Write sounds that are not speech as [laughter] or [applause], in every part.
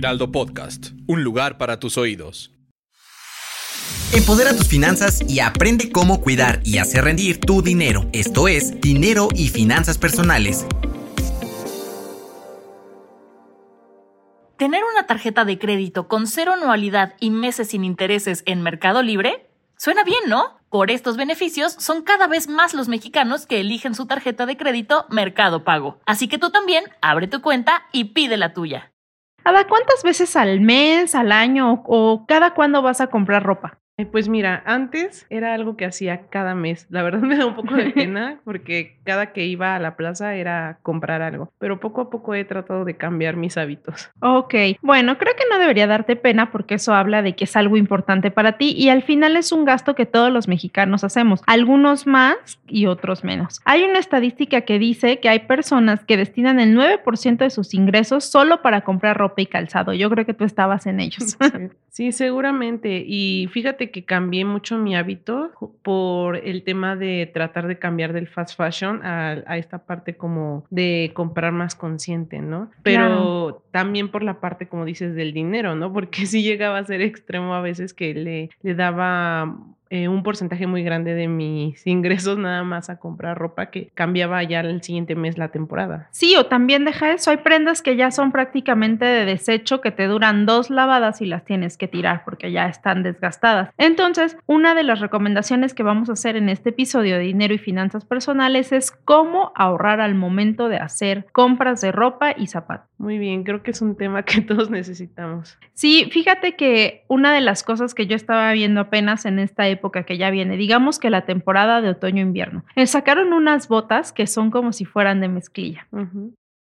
Heraldo Podcast, un lugar para tus oídos. Empodera tus finanzas y aprende cómo cuidar y hacer rendir tu dinero. Esto es Dinero y Finanzas Personales. ¿Tener una tarjeta de crédito con cero anualidad y meses sin intereses en Mercado Libre? Suena bien, ¿no? Por estos beneficios son cada vez más los mexicanos que eligen su tarjeta de crédito Mercado Pago. Así que tú también abre tu cuenta y pide la tuya. Ada, ¿cuántas veces al mes, al año o cada cuándo vas a comprar ropa? Pues mira, antes era algo que hacía cada mes. La verdad [laughs] me da un poco de [laughs] pena porque cada que iba a la plaza era comprar algo, pero poco a poco he tratado de cambiar mis hábitos. Ok, bueno, creo que no debería darte pena porque eso habla de que es algo importante para ti y al final es un gasto que todos los mexicanos hacemos, algunos más y otros menos. Hay una estadística que dice que hay personas que destinan el 9% de sus ingresos solo para comprar ropa y calzado. Yo creo que tú estabas en ellos. [laughs] Sí, seguramente. Y fíjate que cambié mucho mi hábito por el tema de tratar de cambiar del fast fashion a, a esta parte como de comprar más consciente, ¿no? Pero Claro. también por la parte, como dices, del dinero, ¿no? [laughs] Porque sí llegaba a ser extremo a veces que le, le daba eh, un porcentaje muy grande de mis [laughs] ingresos nada más a comprar ropa que cambiaba ya el siguiente mes la temporada. Sí, o también deja eso. Hay prendas que ya son prácticamente de desecho que te duran dos lavadas y las tienes que tirar porque ya están desgastadas. Entonces, una de las recomendaciones que vamos a hacer en este episodio de dinero y finanzas personales es cómo ahorrar al momento de hacer compras de ropa y zapatos. Muy bien, creo que es un tema que [laughs] todos necesitamos. Sí, fíjate que una de las cosas que yo estaba viendo apenas en esta época que ya viene, digamos que la temporada de otoño-invierno, eh, sacaron unas botas que son como si fueran de mezclilla.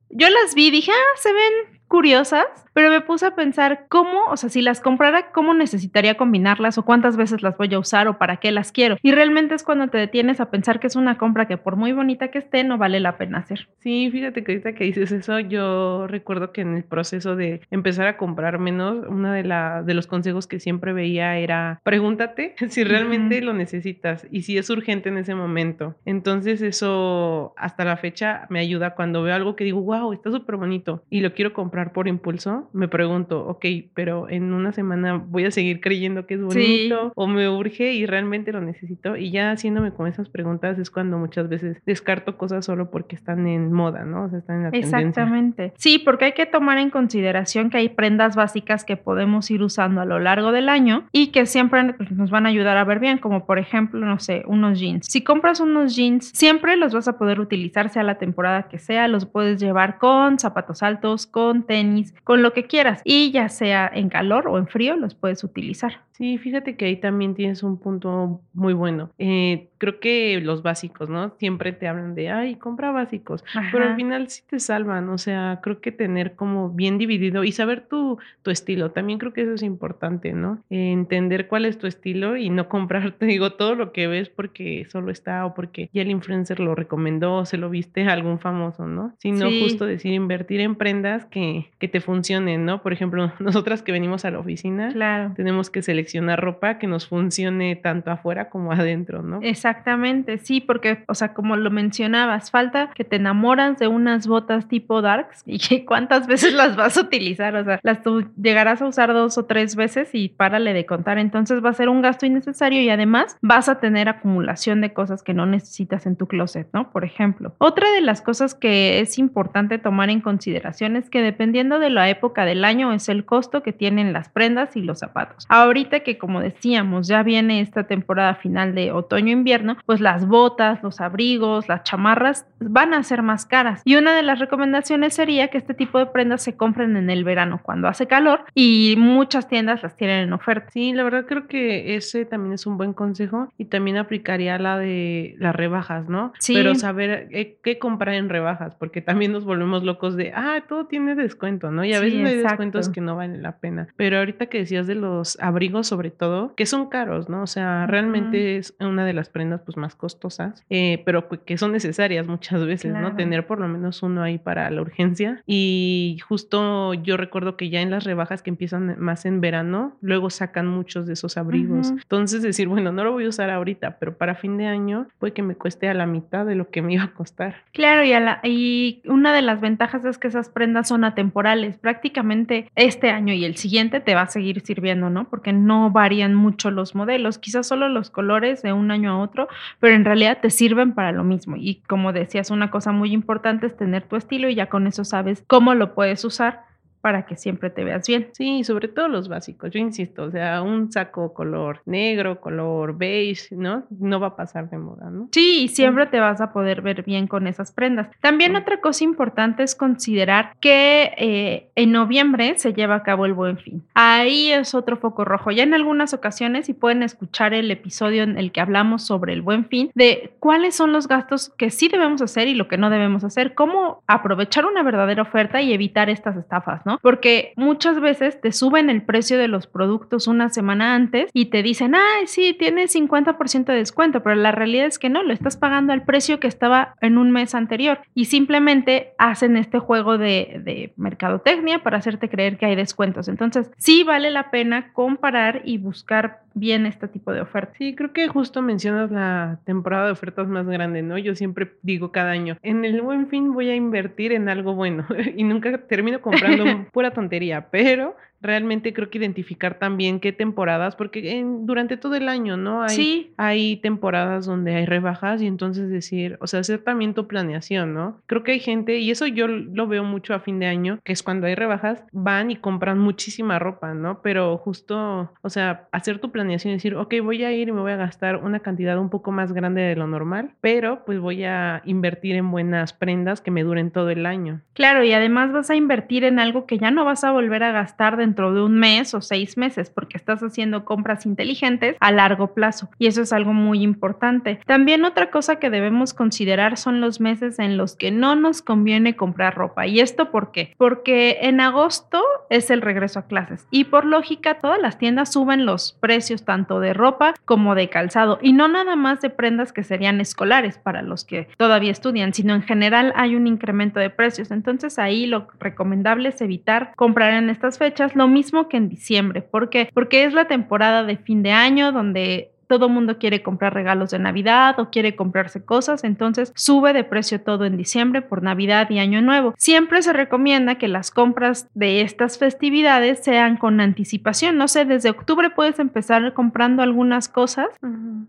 Yo las vi y dije, ah, se ven curiosas, pero me puse a pensar cómo, o sea, si las comprara, cómo necesitaría combinarlas o cuántas veces las voy a usar o para qué las quiero. Y realmente es cuando te detienes a pensar que es una compra que por muy bonita que esté, no vale la pena hacer. Sí, fíjate que ahorita que dices eso, yo recuerdo que en el proceso de empezar a comprar menos, uno de, la, de los consejos que siempre veía era pregúntate [laughs] si realmente Ujú. lo necesitas y si es urgente en ese momento. Entonces eso hasta la fecha me ayuda cuando veo algo que digo, wow, está súper bonito y lo quiero comprar por impulso, me pregunto, ok, pero en una semana voy a seguir creyendo que es Sí. bonito o me urge y realmente lo necesito y ya haciéndome con esas preguntas es cuando muchas veces descarto cosas solo porque están en moda, ¿no? O sea, están en la tendencia. Exactamente. Sí, porque hay que tomar en consideración que hay prendas básicas que podemos ir usando a lo largo del año y que siempre nos van a ayudar a ver bien, como por ejemplo, no sé, unos jeans. Si compras unos jeans, siempre los vas a poder utilizar sea la temporada que sea, los puedes llevar con zapatos altos, con tenis, con lo que quieras y ya sea en calor o en frío los puedes utilizar. Sí, fíjate que ahí también tienes un punto muy bueno. Eh, creo que los básicos, ¿no? Siempre te hablan de, ay, compra básicos, pero al final sí te salvan, o sea, creo que tener como bien dividido y saber tu, tu estilo, también creo que eso es importante, ¿no? entender cuál es tu estilo y no comprar, [laughs] te digo, todo lo que ves porque solo está o porque ya el influencer lo recomendó o se lo viste a algún famoso, ¿no? Sino justo decir invertir en prendas que, que te funcionen, ¿no? Por ejemplo, [laughs] nosotras que venimos a la oficina, claro. tenemos que seleccionar ropa que nos funcione tanto afuera como adentro, ¿no? Exactamente, sí, porque, o sea, como lo mencionabas, falta que te enamoras de unas botas tipo darks [laughs] y que cuántas veces las vas a utilizar, o sea, las tú llegarás a usar dos o tres veces y párale de contar, entonces va a ser un gasto innecesario y además vas a tener acumulación de cosas que no necesitas en tu closet, ¿no? Por ejemplo, otra de las cosas que es importante tomar en consideración es que dependiendo de la época del año es el costo que tienen las prendas y los zapatos. Ahorita que como decíamos, ya viene esta temporada final de otoño-invierno, pues las botas, los abrigos, las chamarras van a ser más caras. Y una de las recomendaciones sería que este tipo de prendas se compren en el verano cuando hace calor y muchas tiendas las tienen en oferta. Sí, la verdad creo que ese también es un buen consejo y también aplicaría la de las rebajas, ¿no? Sí. Pero saber eh, qué comprar en rebajas, porque también nos volvemos locos de, ah, todo tiene descuento, ¿no? Y a Sí, veces hay descuentos que no valen la pena. Pero ahorita que decías de los abrigos sobre todo, que son caros, ¿no? O sea, realmente es una de las prendas pues más costosas, eh, pero que- son necesarias muchas veces, Claro. ¿no? Tener por lo menos uno ahí para la urgencia. Y justo yo recuerdo que ya en las rebajas que empiezan más en verano, luego sacan muchos de esos abrigos. Ujú. Entonces decir, bueno, no lo voy a usar ahorita, pero para fin de año puede que me cueste a la mitad de lo que me iba a costar. Claro, y, a la- y una de las ventajas es que esas prendas son atemporales. Prácticamente este año y el siguiente te va a seguir sirviendo, ¿no? Porque no varían mucho los modelos, quizás solo los colores de un año a otro, pero en realidad te sirven para lo mismo. Y como decías, una cosa muy importante es tener tu estilo y ya con eso sabes cómo lo puedes usar para que siempre te veas bien. Sí, sobre todo los básicos, yo insisto, o sea, un saco color negro, color beige, ¿no? No va a pasar de moda, ¿no? Sí, y siempre te vas a poder ver bien con esas prendas. También otra cosa importante es considerar que eh, en noviembre se lleva a cabo el buen fin. Ahí es otro foco rojo. Ya en algunas ocasiones, y pueden escuchar el episodio en el que hablamos sobre el buen fin, de cuáles son los gastos que sí debemos hacer y lo que no debemos hacer, cómo aprovechar una verdadera oferta y evitar estas estafas, ¿no? Porque muchas veces te suben el precio de los productos una semana antes y te dicen, ay, sí, tienes 50% de descuento, pero la realidad es que no, lo estás pagando al precio que estaba en un mes anterior y simplemente hacen este juego de, de mercadotecnia para hacerte creer que hay descuentos. Entonces, sí vale la pena comparar y buscar bien este tipo de ofertas. Sí, creo que justo mencionas la temporada de ofertas más grande, ¿no? Yo siempre digo cada año, en el buen fin voy a invertir en algo bueno [laughs] y nunca termino comprando [laughs] pura tontería, pero realmente creo que identificar también qué temporadas, porque en- durante todo el año, ¿no? Hay, Sí. hay temporadas donde hay rebajas y entonces decir, o sea, hacer también tu planeación, ¿no? Creo que hay gente, y eso yo lo veo mucho a fin de año, que es cuando hay rebajas, van y compran muchísima ropa, ¿no? Pero justo, o sea, hacer tu planeación y decir, ok, voy a ir y me voy a gastar una cantidad un poco más grande de lo normal, pero pues voy a invertir en buenas prendas que me duren todo el año. Claro, y además vas a invertir en algo que ya no vas a volver a gastar dentro de un mes o seis meses, porque estás haciendo compras inteligentes a largo plazo. Y eso es algo muy importante. También otra cosa que debemos considerar son los meses en los que no nos conviene comprar ropa. ¿Y esto por qué? Porque en agosto es el regreso a clases. Y por lógica, todas las tiendas suben los precios tanto de ropa como de calzado. Y no nada más de prendas que serían escolares para los que todavía estudian, sino en general hay un incremento de precios. Entonces ahí lo recomendable es evitar comprar en estas fechas, lo mismo que en diciembre. ¿Por qué? Porque es la temporada de fin de año donde todo mundo quiere comprar regalos de Navidad o quiere comprarse cosas, entonces sube de precio todo en diciembre por Navidad y Año Nuevo. Siempre se recomienda que las compras de estas festividades sean con anticipación. No sé, desde octubre puedes empezar comprando algunas cosas.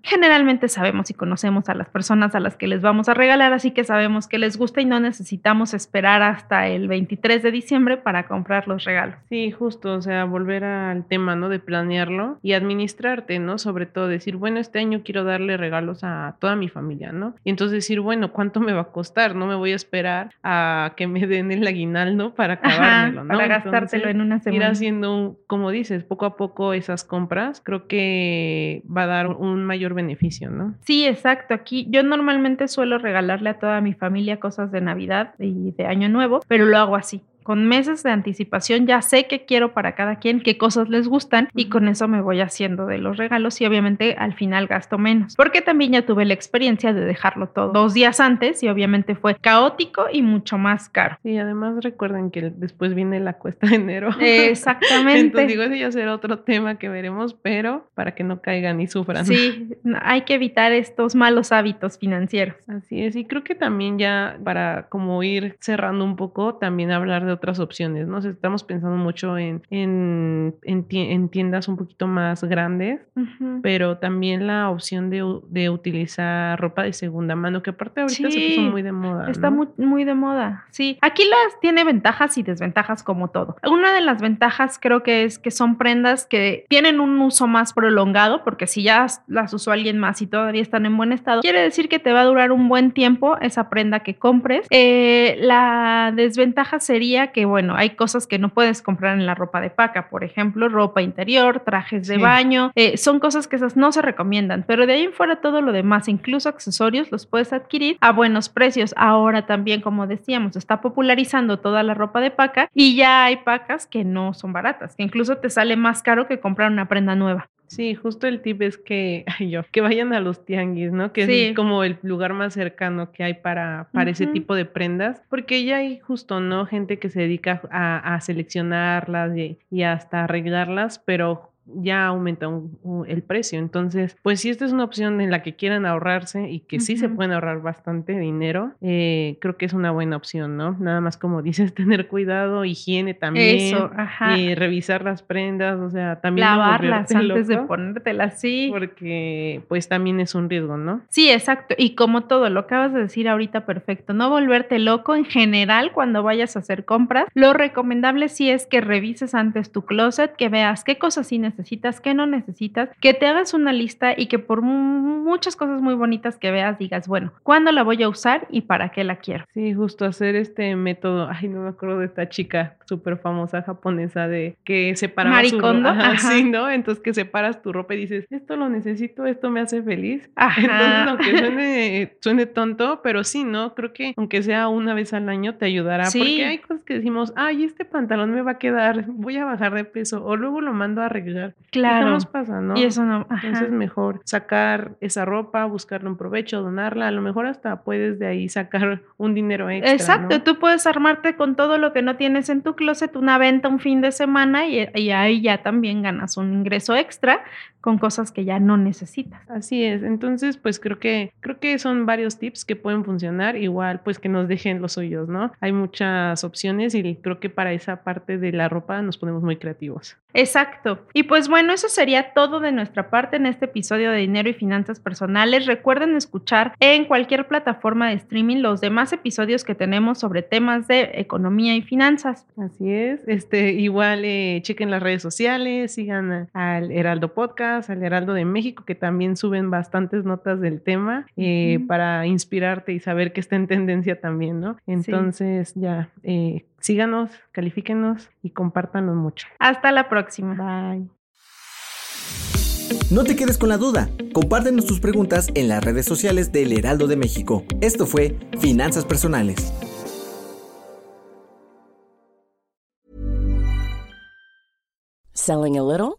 Generalmente sabemos y conocemos a las personas a las que les vamos a regalar, así que sabemos que les gusta y no necesitamos esperar hasta el 23 de diciembre para comprar los regalos. Sí, justo, o sea, volver al tema, ¿no? De planearlo y administrarte, ¿no? Sobre todo decir, decir, bueno, este año quiero darle regalos a toda mi familia, ¿no? Y entonces decir, bueno, ¿cuánto me va a costar? No me voy a esperar a que me den el aguinaldo para acabármelo, ¿no? Para gastártelo en una semana. Ir haciendo, como dices, poco a poco esas compras, creo que va a dar un mayor beneficio, ¿no? Sí, exacto. Aquí yo normalmente suelo regalarle a toda mi familia cosas de Navidad y de Año Nuevo, pero lo hago así con meses de anticipación ya sé qué quiero para cada quien, qué cosas les gustan y con eso me voy haciendo de los regalos y obviamente al final gasto menos. Porque también ya tuve la experiencia de dejarlo todo dos días antes y obviamente fue caótico y mucho más caro. Y además recuerden que después viene la cuesta de enero. [laughs] Exactamente. Entonces digo, ese ya será otro tema que veremos, pero para que no caigan y sufran. Sí, [laughs] hay que evitar estos malos hábitos financieros. Así es, y creo que también ya para como ir cerrando un poco, también hablar de otras opciones, ¿no? estamos pensando mucho en, en, en, tiendas un poquito más grandes, pero también la opción de, de, utilizar ropa de segunda mano, que aparte ahorita se puso muy de moda. Está muy, muy de moda, sí. Aquí las tiene ventajas y desventajas como todo. Una de las ventajas creo que es que son prendas que tienen un uso más prolongado, porque si ya las usó alguien más y todavía están en buen estado, quiere decir que te va a durar un buen tiempo esa prenda que compres. Eh, la desventaja sería que, bueno, hay cosas que no puedes comprar en la ropa de paca, por ejemplo, ropa interior, trajes de baño, eh, son cosas que esas no se recomiendan, pero de ahí en fuera todo lo demás, incluso accesorios, los puedes adquirir a buenos precios. Ahora también, como decíamos, está popularizando toda la ropa de paca y ya hay pacas que no son baratas, que incluso te sale más caro que comprar una prenda nueva. Sí, justo el tip es que, [laughs] yo, que vayan a los tianguis, ¿no? Que es como el lugar más cercano que hay para, para ese tipo de prendas, porque ya hay justo, ¿no? Gente que se dedica a, a seleccionarlas y, y hasta arreglarlas, pero ya aumenta el precio. Entonces, pues si esta es una opción en la que quieran ahorrarse y que sí se pueden ahorrar bastante dinero, eh, creo que es una buena opción, ¿no? Nada más como [laughs] dices, tener cuidado, higiene también, Eso, ajá. Y revisar las prendas, o sea, también lavarlas antes de ponértelas, sí. Porque pues también es un riesgo, ¿no? Sí, exacto. Y como todo, lo acabas de decir ahorita perfecto, no volverte loco en general cuando vayas a hacer compras. Lo recomendable sí es que revises antes tu closet, que veas qué cosas sí necesitas necesitas, qué no necesitas, que te hagas una lista y que por muchas cosas muy bonitas que veas digas, bueno, ¿cuándo la voy a usar y para qué la quiero? Sí, justo hacer este método, ay, no me acuerdo de esta chica súper famosa japonesa de que separaba Maricondo, su ropa, sí, ¿no? Entonces que separas tu ropa y dices, esto lo necesito, esto me hace feliz. Entonces, aunque [laughs] suene, suene tonto, pero sí, ¿no? Creo que aunque sea una vez al año te ayudará, porque hay cosas que decimos, ay, este pantalón me va a quedar, voy a bajar de peso, o luego lo mando a arreglar Claro. ¿Qué nos pasa, no? Y eso no. Entonces mejor sacar esa ropa, buscarle un provecho, donarla. A lo mejor hasta puedes de ahí sacar [laughs] un dinero extra. Exacto. Tú puedes armarte con todo lo que no tienes en tu closet, una venta un fin de semana y, y ahí ya también ganas un ingreso extra con cosas que ya no necesitas. Así es. Entonces, pues creo que creo que son varios tips que pueden funcionar. Igual, pues que nos dejen los suyos, ¿no? Hay muchas opciones y creo que para esa parte de la ropa nos ponemos muy creativos. Exacto. Y pues bueno, eso sería todo de nuestra parte en este episodio de Dinero y Finanzas Personales. Recuerden escuchar en cualquier plataforma de streaming los demás episodios que tenemos sobre temas de economía y finanzas. Así es. Este, igual eh, chequen las redes sociales, sigan al Heraldo Podcast, al Heraldo de México, que también suben bastantes notas del tema eh, para inspirarte y saber que está en tendencia también, ¿no? Entonces, ya, eh, síganos, califíquenos y compártanos mucho. Hasta la próxima. Bye. No te quedes con la duda. Compártenos tus preguntas en las redes sociales del Heraldo de México. Esto fue Finanzas Personales. Selling a little